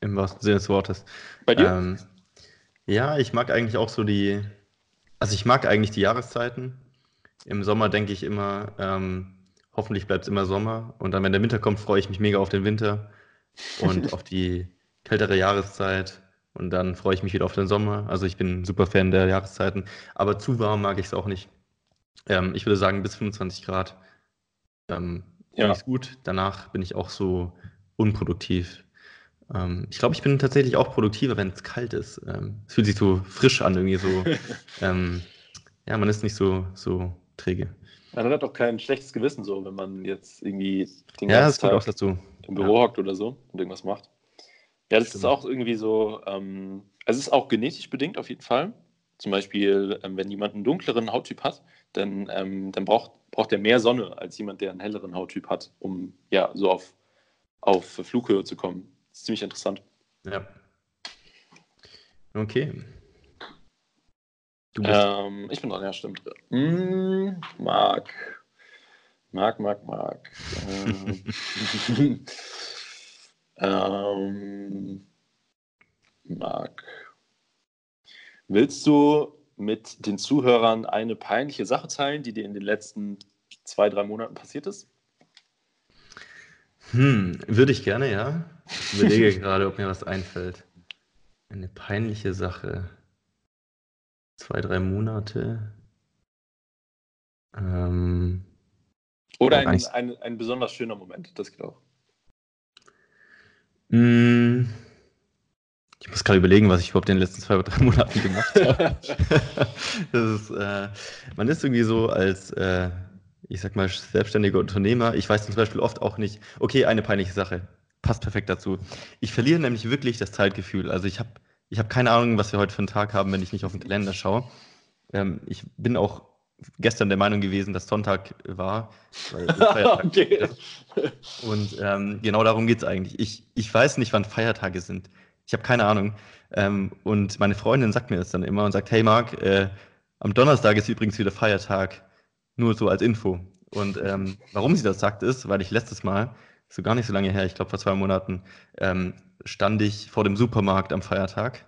im wahrsten Sinne des Wortes. Bei dir? Ähm, ja, ich mag eigentlich auch so die, also ich mag eigentlich die Jahreszeiten. Im Sommer denke ich immer, ähm, hoffentlich bleibt es immer Sommer. Und dann, wenn der Winter kommt, freue ich mich mega auf den Winter und [laughs] auf die kältere Jahreszeit. Und dann freue ich mich wieder auf den Sommer. Also ich bin ein super Fan der Jahreszeiten. Aber zu warm mag ich es auch nicht. Ähm, ich würde sagen, bis 25 Grad ähm, ja. ist gut. Danach bin ich auch so unproduktiv. Ähm, ich glaube, ich bin tatsächlich auch produktiver, wenn es kalt ist. Ähm, es fühlt sich so frisch an, irgendwie so. [laughs] Ähm, ja, man ist nicht so, so träge. Man hat auch kein schlechtes Gewissen so, wenn man jetzt irgendwie den ja, ganzen Tag im Büro ja. hockt oder so und irgendwas macht. Ja, das Stimmt. ist auch irgendwie so, ähm, es ist auch genetisch bedingt auf jeden Fall. Zum Beispiel, ähm, wenn jemand einen dunkleren Hauttyp hat, dann, ähm, dann braucht, braucht er mehr Sonne als jemand, der einen helleren Hauttyp hat, um ja so auf, auf Flughöhe zu kommen. Das ist ziemlich interessant. Ja. Okay. Ähm, ich bin dran, ja, stimmt. Mm, Marc. Marc, Marc, Marc. [laughs] ähm, [laughs] ähm, Marc. Willst du mit den Zuhörern eine peinliche Sache teilen, die dir in den letzten zwei, drei Monaten passiert ist? Hm, würde ich gerne, ja. Ich überlege [laughs] gerade, ob mir was einfällt. Eine peinliche Sache zwei, drei Monate. Ähm, Oder ein, ein, ein, besonders schöner Moment, das geht auch. Hm, ich muss gerade überlegen, was ich überhaupt in den letzten zwei oder drei [laughs] Monaten gemacht habe. [laughs] ist, äh, man ist irgendwie so als, äh, ich sag mal, selbstständiger Unternehmer. Ich weiß zum Beispiel oft auch nicht, okay, eine peinliche Sache, passt perfekt dazu. Ich verliere nämlich wirklich das Zeitgefühl. Also ich habe ich habe keine Ahnung, was wir heute für einen Tag haben, wenn ich nicht auf den Kalender schaue. Ähm, ich bin auch gestern der Meinung gewesen, dass Sonntag war. [laughs] okay. Und ähm, genau darum geht es eigentlich. Ich, ich weiß nicht, wann Feiertage sind. Ich habe keine Ahnung. Ähm, und meine Freundin sagt mir das dann immer und sagt, hey Marc, äh, am Donnerstag ist übrigens wieder Feiertag. Nur so als Info. Und ähm, warum sie das sagt, ist, weil ich letztes Mal, so gar nicht so lange her, ich glaube vor zwei Monaten, ähm, stand ich vor dem Supermarkt am Feiertag.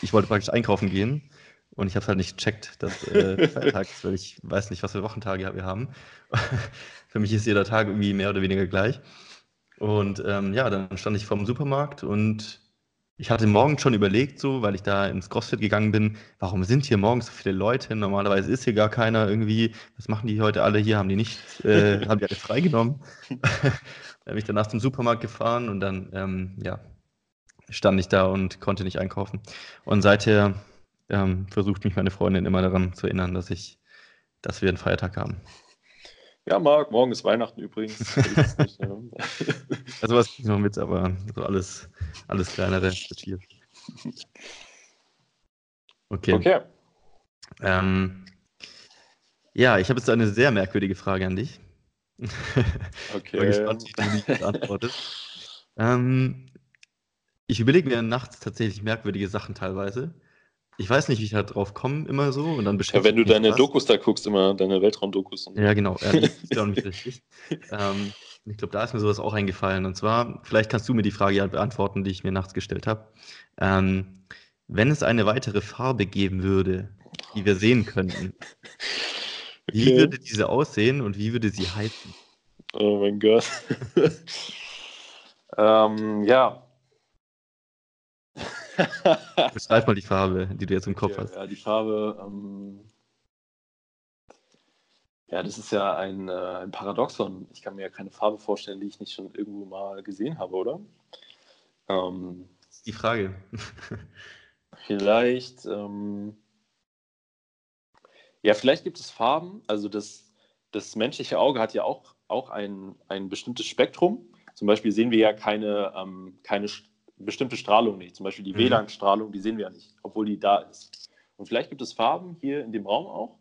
Ich wollte praktisch einkaufen gehen und ich habe es halt nicht gecheckt, dass äh, Feiertag ist, weil ich weiß nicht, was für Wochentage wir haben. [laughs] für mich ist jeder Tag irgendwie mehr oder weniger gleich. Und ähm, ja, dann stand ich vor dem Supermarkt und ich hatte morgens schon überlegt, so, weil ich da ins CrossFit gegangen bin, warum sind hier morgens so viele Leute? Normalerweise ist hier gar keiner irgendwie. Was machen die heute alle hier? Haben die nicht, äh, [laughs] haben die alle freigenommen? [laughs] dann bin ich danach zum Supermarkt gefahren und dann, ähm, ja, stand ich da und konnte nicht einkaufen. Und seither ähm, versucht mich meine Freundin immer daran zu erinnern, dass ich, dass wir einen Feiertag haben. Ja, Marc, morgen ist Weihnachten übrigens. [laughs] Also was kriege ich noch mit, aber so alles, alles kleinere Tier. Okay. Okay. Ähm, ja, ich habe jetzt eine sehr merkwürdige Frage an dich. Okay. [laughs] Ich bin gespannt, wie du die beantwortest. ähm, ich überlege mir nachts tatsächlich merkwürdige Sachen teilweise. Ich weiß nicht, wie ich da drauf komme, immer so. Und dann beschäftigt ja, wenn du deine was. Dokus da guckst, immer deine Weltraumdokus. Ja, genau. Ja, das nicht [laughs] richtig. Ähm, ich glaube, da ist mir sowas auch eingefallen. Und zwar, vielleicht kannst du mir die Frage ja beantworten, die ich mir nachts gestellt habe. Ähm, wenn es eine weitere Farbe geben würde, die wir sehen könnten, [laughs] wie okay. würde diese aussehen und wie würde sie heißen? Oh mein Gott. [laughs] ähm, ja, [laughs] Beschreib mal die Farbe, die du jetzt im Kopf okay, hast. Ja, die Farbe. Ähm, ja, das ist ja ein, äh, ein Paradoxon. Ich kann mir ja keine Farbe vorstellen, die ich nicht schon irgendwo mal gesehen habe, oder? Ähm, das ist die Frage. [laughs] vielleicht. Ähm, ja, vielleicht gibt es Farben. Also das, das menschliche Auge hat ja auch, auch ein, ein bestimmtes Spektrum. Zum Beispiel sehen wir ja keine, ähm, keine bestimmte Strahlung nicht. Zum Beispiel die mhm. WLAN-Strahlung, die sehen wir ja nicht, obwohl die da ist. Und vielleicht gibt es Farben hier in dem Raum auch,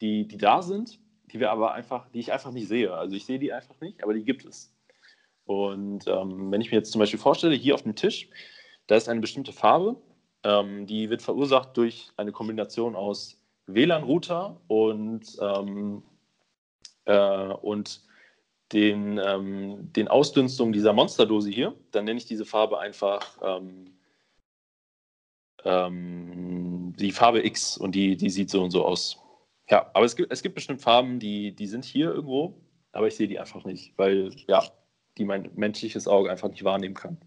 die, die da sind, die wir aber einfach, die ich einfach nicht sehe. Also ich sehe die einfach nicht, aber die gibt es. Und ähm, wenn ich mir jetzt zum Beispiel vorstelle, hier auf dem Tisch, da ist eine bestimmte Farbe, ähm, die wird verursacht durch eine Kombination aus WLAN-Router und, ähm, äh, und den, ähm, den Ausdünstungen dieser Monsterdose hier, dann nenne ich diese Farbe einfach ähm, ähm, die Farbe X und die, die sieht so und so aus. Ja, aber es gibt, es gibt bestimmt Farben, die, die sind hier irgendwo, aber ich sehe die einfach nicht, weil ja, die mein menschliches Auge einfach nicht wahrnehmen kann.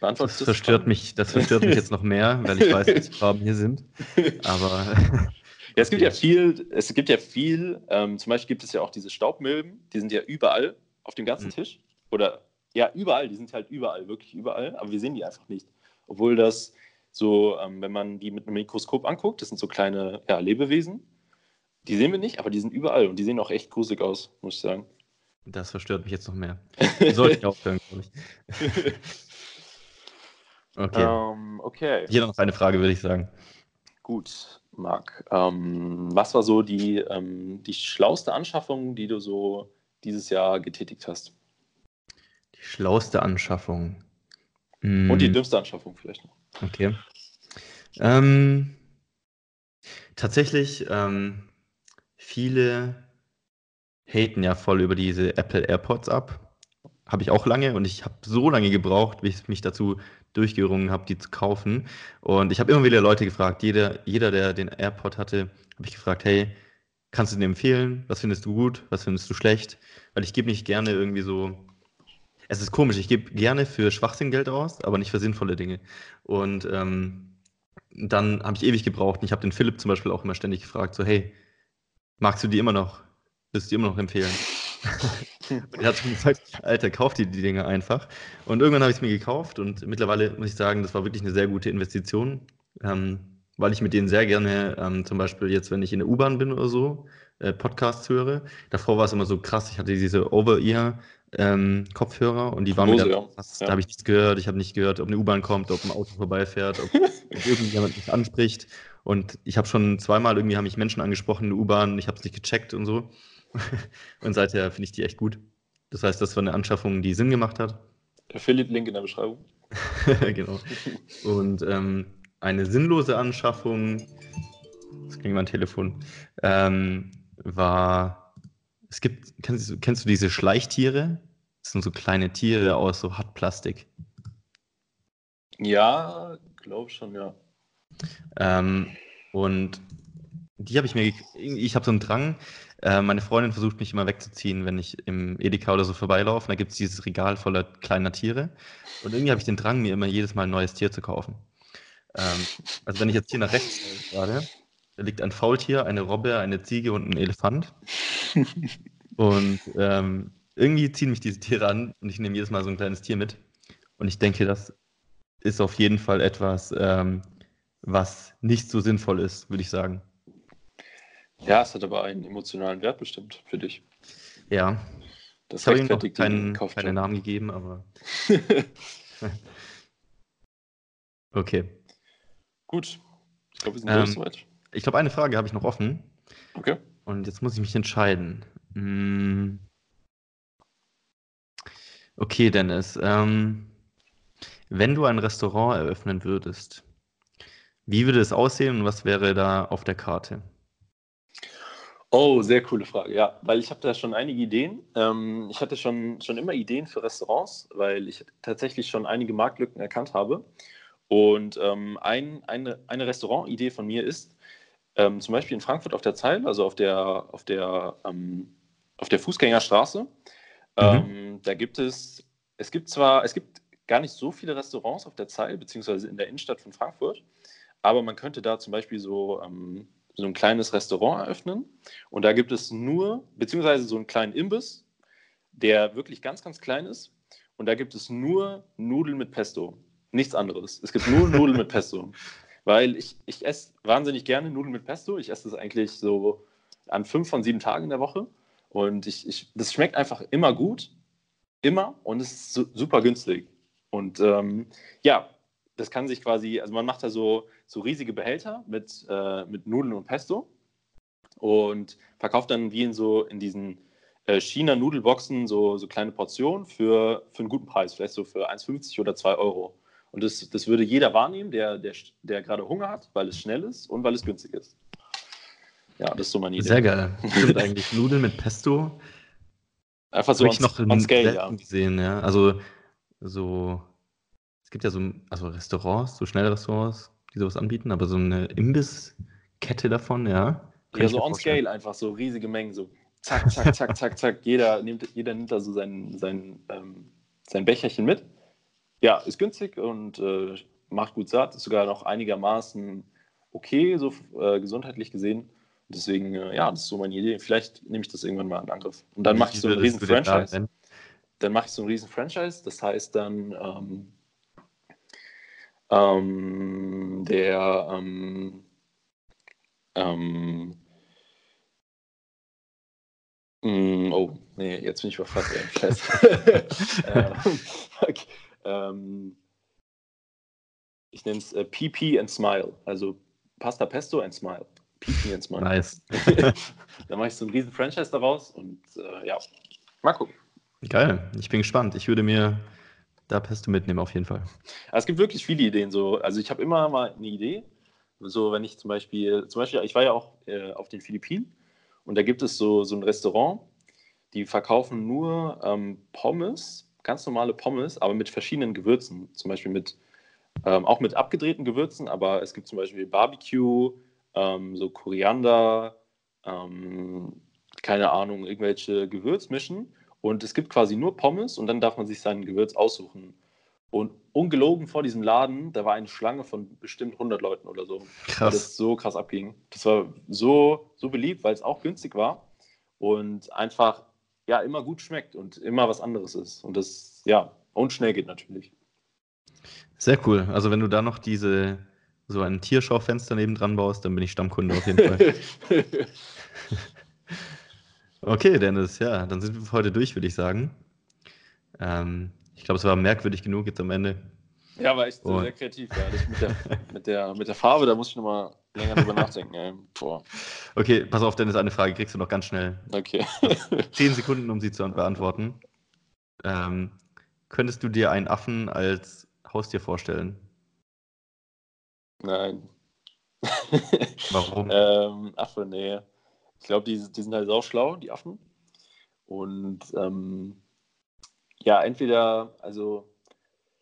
Das verstört, mich, das verstört mich jetzt noch mehr, weil ich weiß, welche Farben hier sind. [laughs] Aber. [laughs] ja, es gibt ja viel, es gibt ja viel, ähm, zum Beispiel gibt es ja auch diese Staubmilben, die sind ja überall auf dem ganzen mhm. Tisch. Oder ja, überall, die sind halt überall, wirklich überall, aber wir sehen die einfach nicht. Obwohl das so, ähm, wenn man die mit einem Mikroskop anguckt, das sind so kleine ja, Lebewesen. Die sehen wir nicht, aber die sind überall und die sehen auch echt gruselig aus, muss ich sagen. Das verstört mich jetzt noch mehr. [laughs] Sollte ich aufhören, glaube ich. [laughs] okay. Um, ähm, okay. Hier noch eine Frage, würde ich sagen. Gut, Marc. Ähm, was war so die, ähm, die schlauste Anschaffung, die du so dieses Jahr getätigt hast? Die schlauste Anschaffung. Und die hm. dümmste Anschaffung vielleicht noch. Okay. Ähm, tatsächlich, ähm, viele haten ja voll über diese Apple AirPods ab. Habe ich auch lange und ich habe so lange gebraucht, bis ich mich dazu durchgerungen habe, die zu kaufen. Und ich habe immer wieder Leute gefragt, jeder, jeder, der den AirPod hatte, habe ich gefragt, hey, kannst du den empfehlen? Was findest du gut? Was findest du schlecht? Weil ich gebe nicht gerne irgendwie so. Es ist komisch, ich gebe gerne für Schwachsinn Geld aus, aber nicht für sinnvolle Dinge. Und ähm, dann habe ich ewig gebraucht. Und ich habe den Philipp zum Beispiel auch immer ständig gefragt, so, hey, magst du die immer noch? Willst du die immer noch empfehlen? [laughs] [laughs] und er hat schon gesagt, Alter, kauf dir die Dinge einfach. Und irgendwann habe ich es mir gekauft und mittlerweile muss ich sagen, das war wirklich eine sehr gute Investition, ähm, weil ich mit denen sehr gerne, ähm, zum Beispiel jetzt, wenn ich in der U-Bahn bin oder so, äh, Podcasts höre. Davor war es immer so krass, ich hatte diese Over-Ear ähm, Kopfhörer und die waren Lose, ja. fast, ja. da habe ich nichts gehört, ich habe nicht gehört, ob eine U-Bahn kommt, ob ein Auto vorbeifährt, ob, [laughs] ob irgendjemand mich anspricht. Und ich habe schon zweimal irgendwie haben mich Menschen angesprochen in der U-Bahn, ich habe es nicht gecheckt und so. [laughs] und seither finde ich die echt gut. Das heißt, das war eine Anschaffung, die Sinn gemacht hat. Affiliate-Link in der Beschreibung. [laughs] genau. Und ähm, eine sinnlose Anschaffung, das klingt mein Telefon, ähm, war, es gibt, kennst, du, kennst du diese Schleichtiere? Das sind so kleine Tiere aus so Hartplastik. Ja, glaube schon, ja. Ähm, und die habe ich mir, ich habe so einen Drang, äh, meine Freundin versucht mich immer wegzuziehen, wenn ich im Edeka oder so vorbeilaufe. Da gibt es dieses Regal voller kleiner Tiere. Und irgendwie habe ich den Drang, mir immer jedes Mal ein neues Tier zu kaufen. Ähm, also wenn ich jetzt hier nach rechts gerade, da liegt ein Faultier, eine Robbe, eine Ziege und ein Elefant. und ähm, irgendwie ziehen mich diese Tiere an und ich nehme jedes Mal so ein kleines Tier mit. Und ich denke, das ist auf jeden Fall etwas, ähm, was nicht so sinnvoll ist, würde ich sagen. Ja, es hat aber einen emotionalen Wert bestimmt für dich. Ja. Das ich habe ihm noch keinen, keine Namen gegeben, aber. [laughs] okay. Gut. Ich glaube, wir sind ähm, soweit. Ich glaube, eine Frage habe ich noch offen. Okay. Und jetzt muss ich mich entscheiden. Hm. Okay, Dennis. Ähm, wenn du ein Restaurant eröffnen würdest, wie würde es aussehen und was wäre da auf der Karte? Oh, sehr coole Frage, ja, weil ich habe da schon einige Ideen. Ähm, ich hatte schon, schon immer Ideen für Restaurants, weil ich tatsächlich schon einige Marktlücken erkannt habe. Und ähm, ein, eine, eine Restaurantidee von mir ist, ähm, zum Beispiel in Frankfurt auf der Zeil, also auf der, auf der, ähm, auf der Fußgängerstraße, mhm. Ähm, da gibt es, es gibt zwar, es gibt gar nicht so viele Restaurants auf der Zeil, beziehungsweise in der Innenstadt von Frankfurt, aber man könnte da zum Beispiel so ähm, so ein kleines Restaurant eröffnen. Und da gibt es nur, beziehungsweise so einen kleinen Imbiss, der wirklich ganz, ganz klein ist. Und da gibt es nur Nudeln mit Pesto. Nichts anderes. Es gibt nur Nudeln mit Pesto. [laughs] Weil ich, ich esse wahnsinnig gerne Nudeln mit Pesto. Ich esse das eigentlich so an fünf von sieben Tagen in der Woche. Und ich, ich, das schmeckt einfach immer gut. Immer. Und es ist super günstig. Und ähm, ja, das kann sich quasi, also man macht da so, so riesige Behälter mit, äh, mit Nudeln und Pesto und verkauft dann wie in so in diesen äh, China-Nudelboxen so, so kleine Portionen für, für einen guten Preis, vielleicht so für 1,50 oder 2 Euro. Und das, das würde jeder wahrnehmen, der, der, der gerade Hunger hat, weil es schnell ist und weil es günstig ist. Ja, das ist so meine Idee. Sehr geil. [laughs] Stimmt eigentlich. Nudeln mit Pesto. Einfach so Habe ich noch on Scale, ja. gesehen, ja. Also so es gibt ja so also Restaurants, so schnelle Restaurants, die sowas anbieten, aber so eine Imbisskette davon, ja, ja, so on scale einfach, so riesige Mengen, so zack, zack, zack, zack, zack. Jeder nimmt, jeder nimmt da so sein, sein, ähm, sein Becherchen mit. Ja, ist günstig und äh, macht gut satt, ist sogar noch einigermaßen okay, so äh, gesundheitlich gesehen. Deswegen, äh, ja, das ist so meine Idee. Vielleicht nehme ich das irgendwann mal in Angriff. Und dann mache ich so einen riesen Franchise. Dann mache ich so einen riesen Franchise. Das heißt dann, ähm, ähm, der ähm, ähm, mm, oh, nee, jetzt bin ich überfasst. Scheiße. [laughs] ähm, okay. ähm, ich nenne es äh, PP and Smile. Also Pasta Pesto and Smile. PP and Smile. Nice. [laughs] da mache ich so einen riesen Franchise daraus und äh, ja, mal gucken. Geil, ich bin gespannt. Ich würde mir da Pesto mitnehmen auf jeden Fall. es gibt wirklich viele Ideen. So. Also ich habe immer mal eine Idee. So, wenn ich zum Beispiel, zum Beispiel, ich war ja auch äh, auf den Philippinen und da gibt es so, so ein Restaurant, die verkaufen nur ähm, Pommes, ganz normale Pommes, aber mit verschiedenen Gewürzen. Zum Beispiel mit ähm, auch mit abgedrehten Gewürzen, aber es gibt zum Beispiel Barbecue, ähm, so Koriander, ähm, keine Ahnung, irgendwelche Gewürzmischen. Und es gibt quasi nur Pommes und dann darf man sich sein Gewürz aussuchen. Und ungelogen vor diesem Laden, da war eine Schlange von bestimmt 100 Leuten oder so. Krass. Weil das so krass abging. Das war so, so beliebt, weil es auch günstig war und einfach ja immer gut schmeckt und immer was anderes ist. Und das, ja, und schnell geht natürlich. Sehr cool. Also wenn du da noch diese so ein Tierschaufenster neben dran baust, dann bin ich Stammkunde auf jeden Fall. [laughs] okay, Dennis, ja, dann sind wir für heute durch, würde ich sagen. Ähm, ich glaube, es war merkwürdig genug jetzt am Ende. Ja, war echt Und... sehr kreativ. Ja. Mit, der, mit, der, mit der Farbe, da muss ich nochmal länger drüber nachdenken. Ey. Okay, pass auf, Dennis, eine Frage kriegst du noch ganz schnell. Okay. [laughs] Zehn Sekunden, um sie zu beantworten. Ähm, könntest du dir einen Affen als Haustier vorstellen? Nein. Warum? [laughs] ähm, Affe, nee. Ich glaube, die, die, sind halt auch schlau, die Affen. Und ähm, ja, entweder, also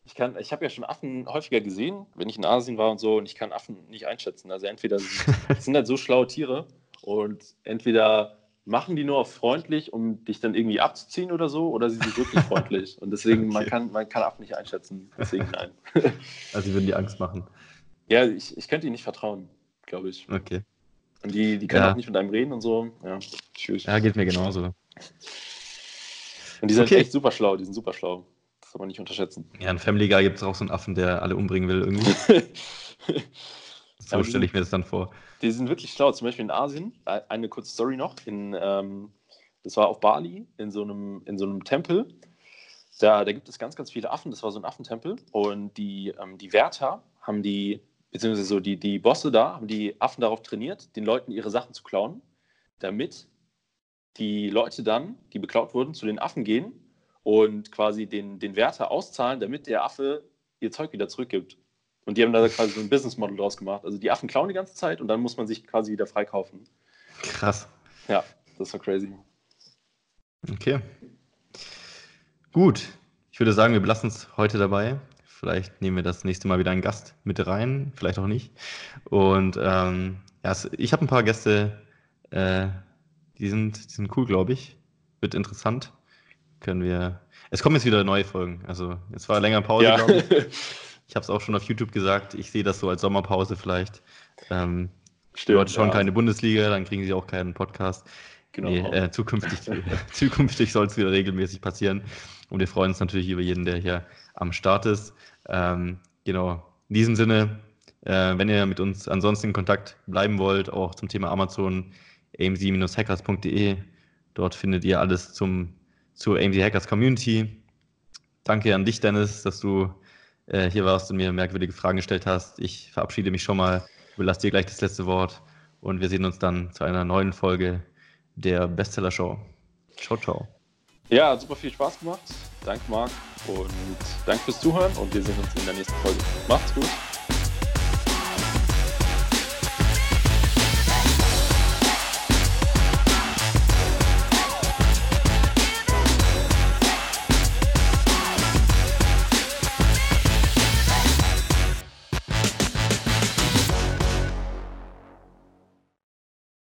ich kann, ich habe ja schon Affen häufiger gesehen, wenn ich in Asien war und so, und ich kann Affen nicht einschätzen. Also entweder sind, [laughs] sind halt so schlaue Tiere und entweder machen die nur auf freundlich, um dich dann irgendwie abzuziehen oder so, oder sie sind wirklich freundlich. Und deswegen, okay. man, kann, man kann Affen nicht einschätzen. Deswegen nein. also sie würden die Angst machen. Ja, ich, ich könnte ihnen nicht vertrauen, glaube ich. Okay. Und die, die können ja. auch nicht mit einem reden und so. Ja, tschüss. Ja, geht mir genauso. Und die sind okay. echt super schlau, die sind super schlau. Das soll man nicht unterschätzen. Ja, in Family Guy gibt es auch so einen Affen, der alle umbringen will irgendwie. [laughs] so stelle ich mir das dann vor. Die sind wirklich schlau. Zum Beispiel in Asien, äh, eine kurze Story noch, in, ähm, das war auf Bali, in so einem, in so einem Tempel. Da, da gibt es ganz, ganz viele Affen. Das war so ein Affentempel. Und die, ähm, die Wärter haben die, beziehungsweise so die, die Bosse da, haben die Affen darauf trainiert, den Leuten ihre Sachen zu klauen, damit die Leute dann, die beklaut wurden, zu den Affen gehen und quasi den, den Wärter auszahlen, damit der Affe ihr Zeug wieder zurückgibt. Und die haben da quasi so ein Business Model draus gemacht. Also die Affen klauen die ganze Zeit und dann muss man sich quasi wieder freikaufen. Krass. Ja, das war crazy. Okay. Gut. Ich würde sagen, wir belassen es heute dabei. Vielleicht nehmen wir das nächste Mal wieder einen Gast mit rein, vielleicht auch nicht. Und ähm, ja, ich habe ein paar Gäste, äh, die, sind, die sind cool, glaube ich. Wird interessant. Können wir. Es kommen jetzt wieder neue Folgen. Also, jetzt war länger Pause, ja. glaube ich. [laughs] Ich habe es auch schon auf YouTube gesagt, ich sehe das so als Sommerpause vielleicht. Ähm, Stimmt, die Leute schauen ja. keine Bundesliga, dann kriegen sie auch keinen Podcast. Genau. Nee, äh, zukünftig [laughs] [laughs] zukünftig soll es wieder regelmäßig passieren. Und wir freuen uns natürlich über jeden, der hier am Start ist. Ähm, genau. In diesem Sinne, äh, wenn ihr mit uns ansonsten in Kontakt bleiben wollt, auch zum Thema Amazon, amc-hackers.de. Dort findet ihr alles zum, zur AMC Hackers Community. Danke an dich, Dennis, dass du äh, hier warst und mir merkwürdige Fragen gestellt hast. Ich verabschiede mich schon mal, überlasse dir gleich das letzte Wort und wir sehen uns dann zu einer neuen Folge der Bestseller Show. Ciao, ciao. Ja, super viel Spaß gemacht. Danke, Marc. Und danke fürs Zuhören und wir sehen uns in der nächsten Folge. Macht's gut.